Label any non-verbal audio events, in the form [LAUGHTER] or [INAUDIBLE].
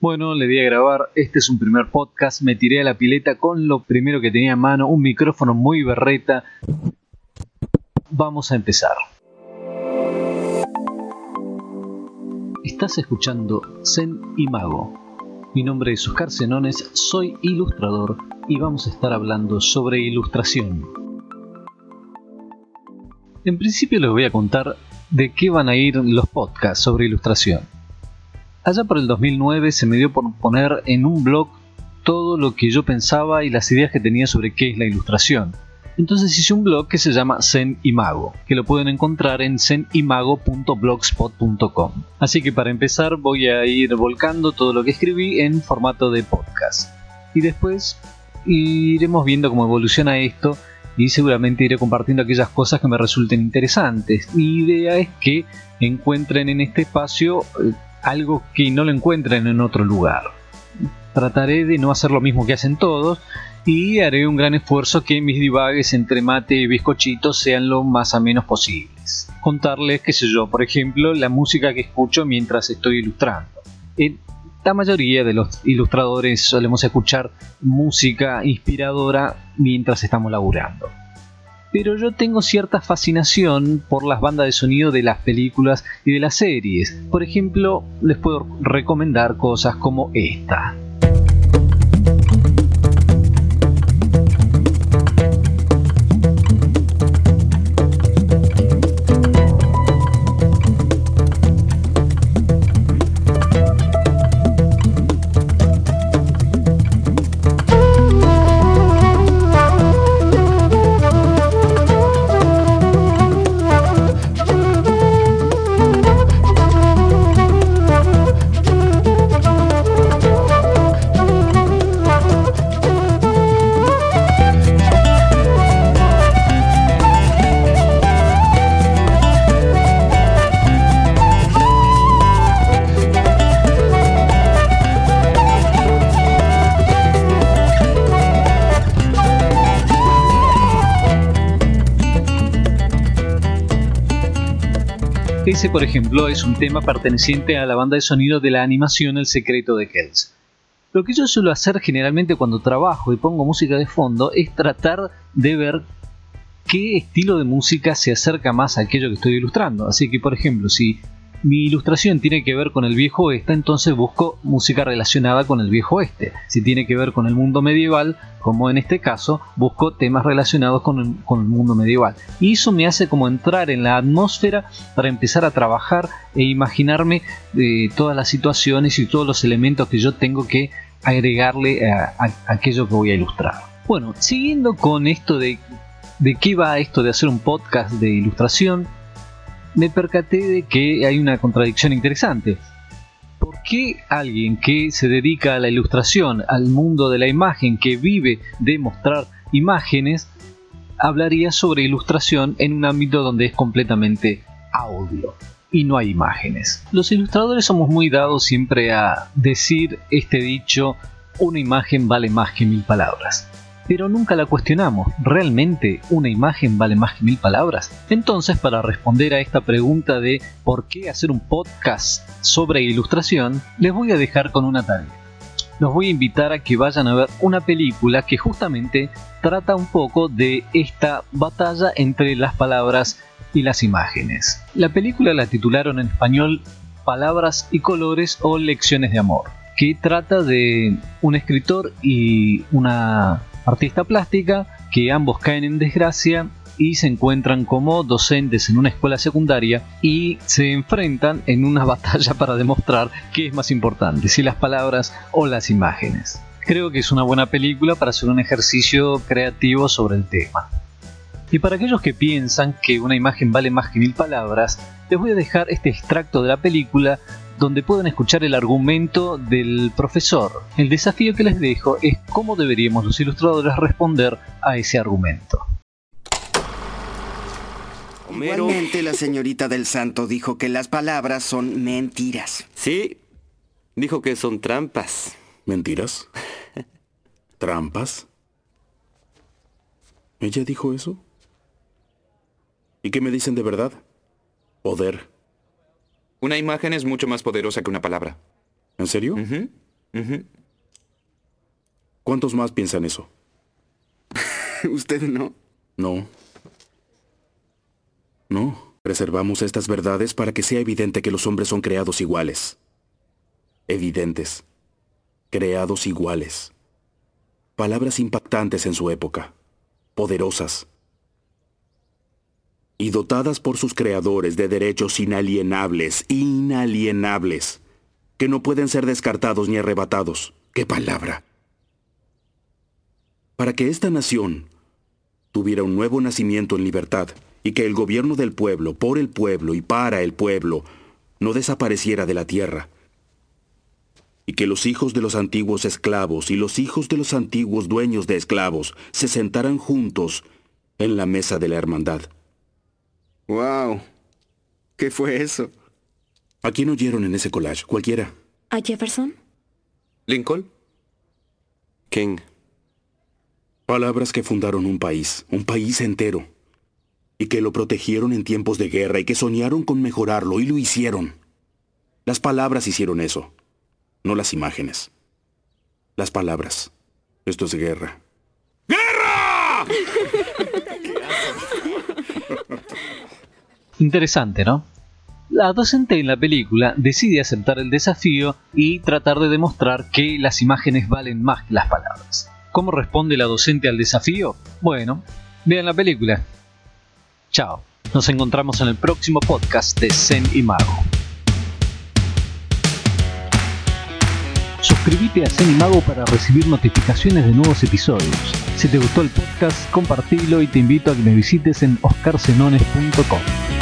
Bueno, le di a grabar, este es un primer podcast, me tiré a la pileta con lo primero que tenía a mano, un micrófono muy berreta. Vamos a empezar. Estás escuchando Zen y Mago. Mi nombre es Oscar Zenones, soy ilustrador y vamos a estar hablando sobre ilustración. En principio les voy a contar de qué van a ir los podcasts sobre ilustración. Allá por el 2009 se me dio por poner en un blog todo lo que yo pensaba y las ideas que tenía sobre qué es la ilustración. Entonces hice un blog que se llama Zen y Mago, que lo pueden encontrar en zenimago.blogspot.com. Así que para empezar voy a ir volcando todo lo que escribí en formato de podcast. Y después iremos viendo cómo evoluciona esto y seguramente iré compartiendo aquellas cosas que me resulten interesantes. Mi idea es que encuentren en este espacio eh, algo que no lo encuentren en otro lugar. Trataré de no hacer lo mismo que hacen todos y haré un gran esfuerzo que mis divagues entre mate y bizcochito sean lo más a menos posibles. Contarles, qué sé yo, por ejemplo, la música que escucho mientras estoy ilustrando. En la mayoría de los ilustradores solemos escuchar música inspiradora mientras estamos laburando pero yo tengo cierta fascinación por las bandas de sonido de las películas y de las series. Por ejemplo, les puedo recomendar cosas como esta. Ese, por ejemplo, es un tema perteneciente a la banda de sonido de la animación El secreto de Kells. Lo que yo suelo hacer generalmente cuando trabajo y pongo música de fondo es tratar de ver qué estilo de música se acerca más a aquello que estoy ilustrando. Así que, por ejemplo, si mi ilustración tiene que ver con el viejo oeste, entonces busco música relacionada con el viejo oeste. Si tiene que ver con el mundo medieval, como en este caso, busco temas relacionados con el, mundo medieval. Y eso me hace como entrar en la atmósfera para empezar a trabajar e imaginarme eh, todas las situaciones y todos los elementos que yo tengo que agregarle a, aquello que voy a ilustrar. Bueno, siguiendo con esto de, de qué va esto de hacer un podcast de ilustración, me percaté de que hay una contradicción interesante. ¿Por qué alguien que se dedica a la ilustración, al mundo de la imagen, que vive de mostrar imágenes, hablaría sobre ilustración en un ámbito donde es completamente audio y no hay imágenes? Los ilustradores somos muy dados siempre a decir este dicho, una imagen vale más que mil palabras pero nunca la cuestionamos. ¿Realmente una imagen vale más que mil palabras? Entonces, para responder a esta pregunta de por qué hacer un podcast sobre ilustración, les voy a dejar con una tarea. Los voy a invitar a que vayan a ver una película que justamente trata un poco de esta batalla entre las palabras y las imágenes. La película la titularon en español Palabras y colores o lecciones de amor, que trata de un escritor y una artista plástica, que ambos caen en desgracia y se encuentran como docentes en una escuela secundaria y se enfrentan en una [LAUGHS] batalla para demostrar qué es más importante, si las palabras o las imágenes. Creo que es una buena película para hacer un ejercicio creativo sobre el tema. Y para aquellos que piensan que una imagen vale más que mil palabras, les voy a dejar este extracto de la película donde pueden escuchar el argumento del profesor. El desafío que les dejo es cómo deberíamos los ilustradores responder a ese argumento. Igualmente la señorita del Santo dijo que las palabras son mentiras. Sí, dijo que son trampas. ¿Mentiras? [LAUGHS] ¿Trampas? ¿Ella dijo eso? ¿Y qué me dicen de verdad? Poder. Una imagen es mucho más poderosa que una palabra. ¿En serio? ¿Cuántos más piensan eso? [LAUGHS] ¿Usted no? No. No. Preservamos estas verdades para que sea evidente que los hombres son creados iguales. Evidentes. Creados iguales. Palabras impactantes en su época. Poderosas. Y dotadas por sus creadores de derechos inalienables, inalienables, que no pueden ser descartados ni arrebatados. ¡Qué palabra! Para que esta nación tuviera un nuevo nacimiento en libertad y que el gobierno del pueblo, por el pueblo y para el pueblo, no desapareciera de la tierra. Y que los hijos de los antiguos esclavos y los hijos de los antiguos dueños de esclavos se sentaran juntos en la mesa de la hermandad. ¿Qué fue eso? ¿A quién oyeron en ese collage? Cualquiera. ¿A Jefferson? Lincoln. King. Palabras que fundaron un país, un país entero. Y que lo protegieron en tiempos de guerra y que soñaron con mejorarlo y lo hicieron. Las palabras hicieron eso, no las imágenes. Las palabras. Esto es guerra. [LAUGHS] Interesante, ¿no? La docente en la película decide aceptar el desafío y tratar de demostrar que las imágenes valen más que las palabras. ¿Cómo responde la docente al desafío? Bueno, vean la película. Chao. Nos encontramos en el próximo podcast de Zen y Mago. Suscríbete a Zen y Mago para recibir notificaciones de nuevos episodios. Si te gustó el podcast, compartilo y te invito a que me visites en oscarsenones.com.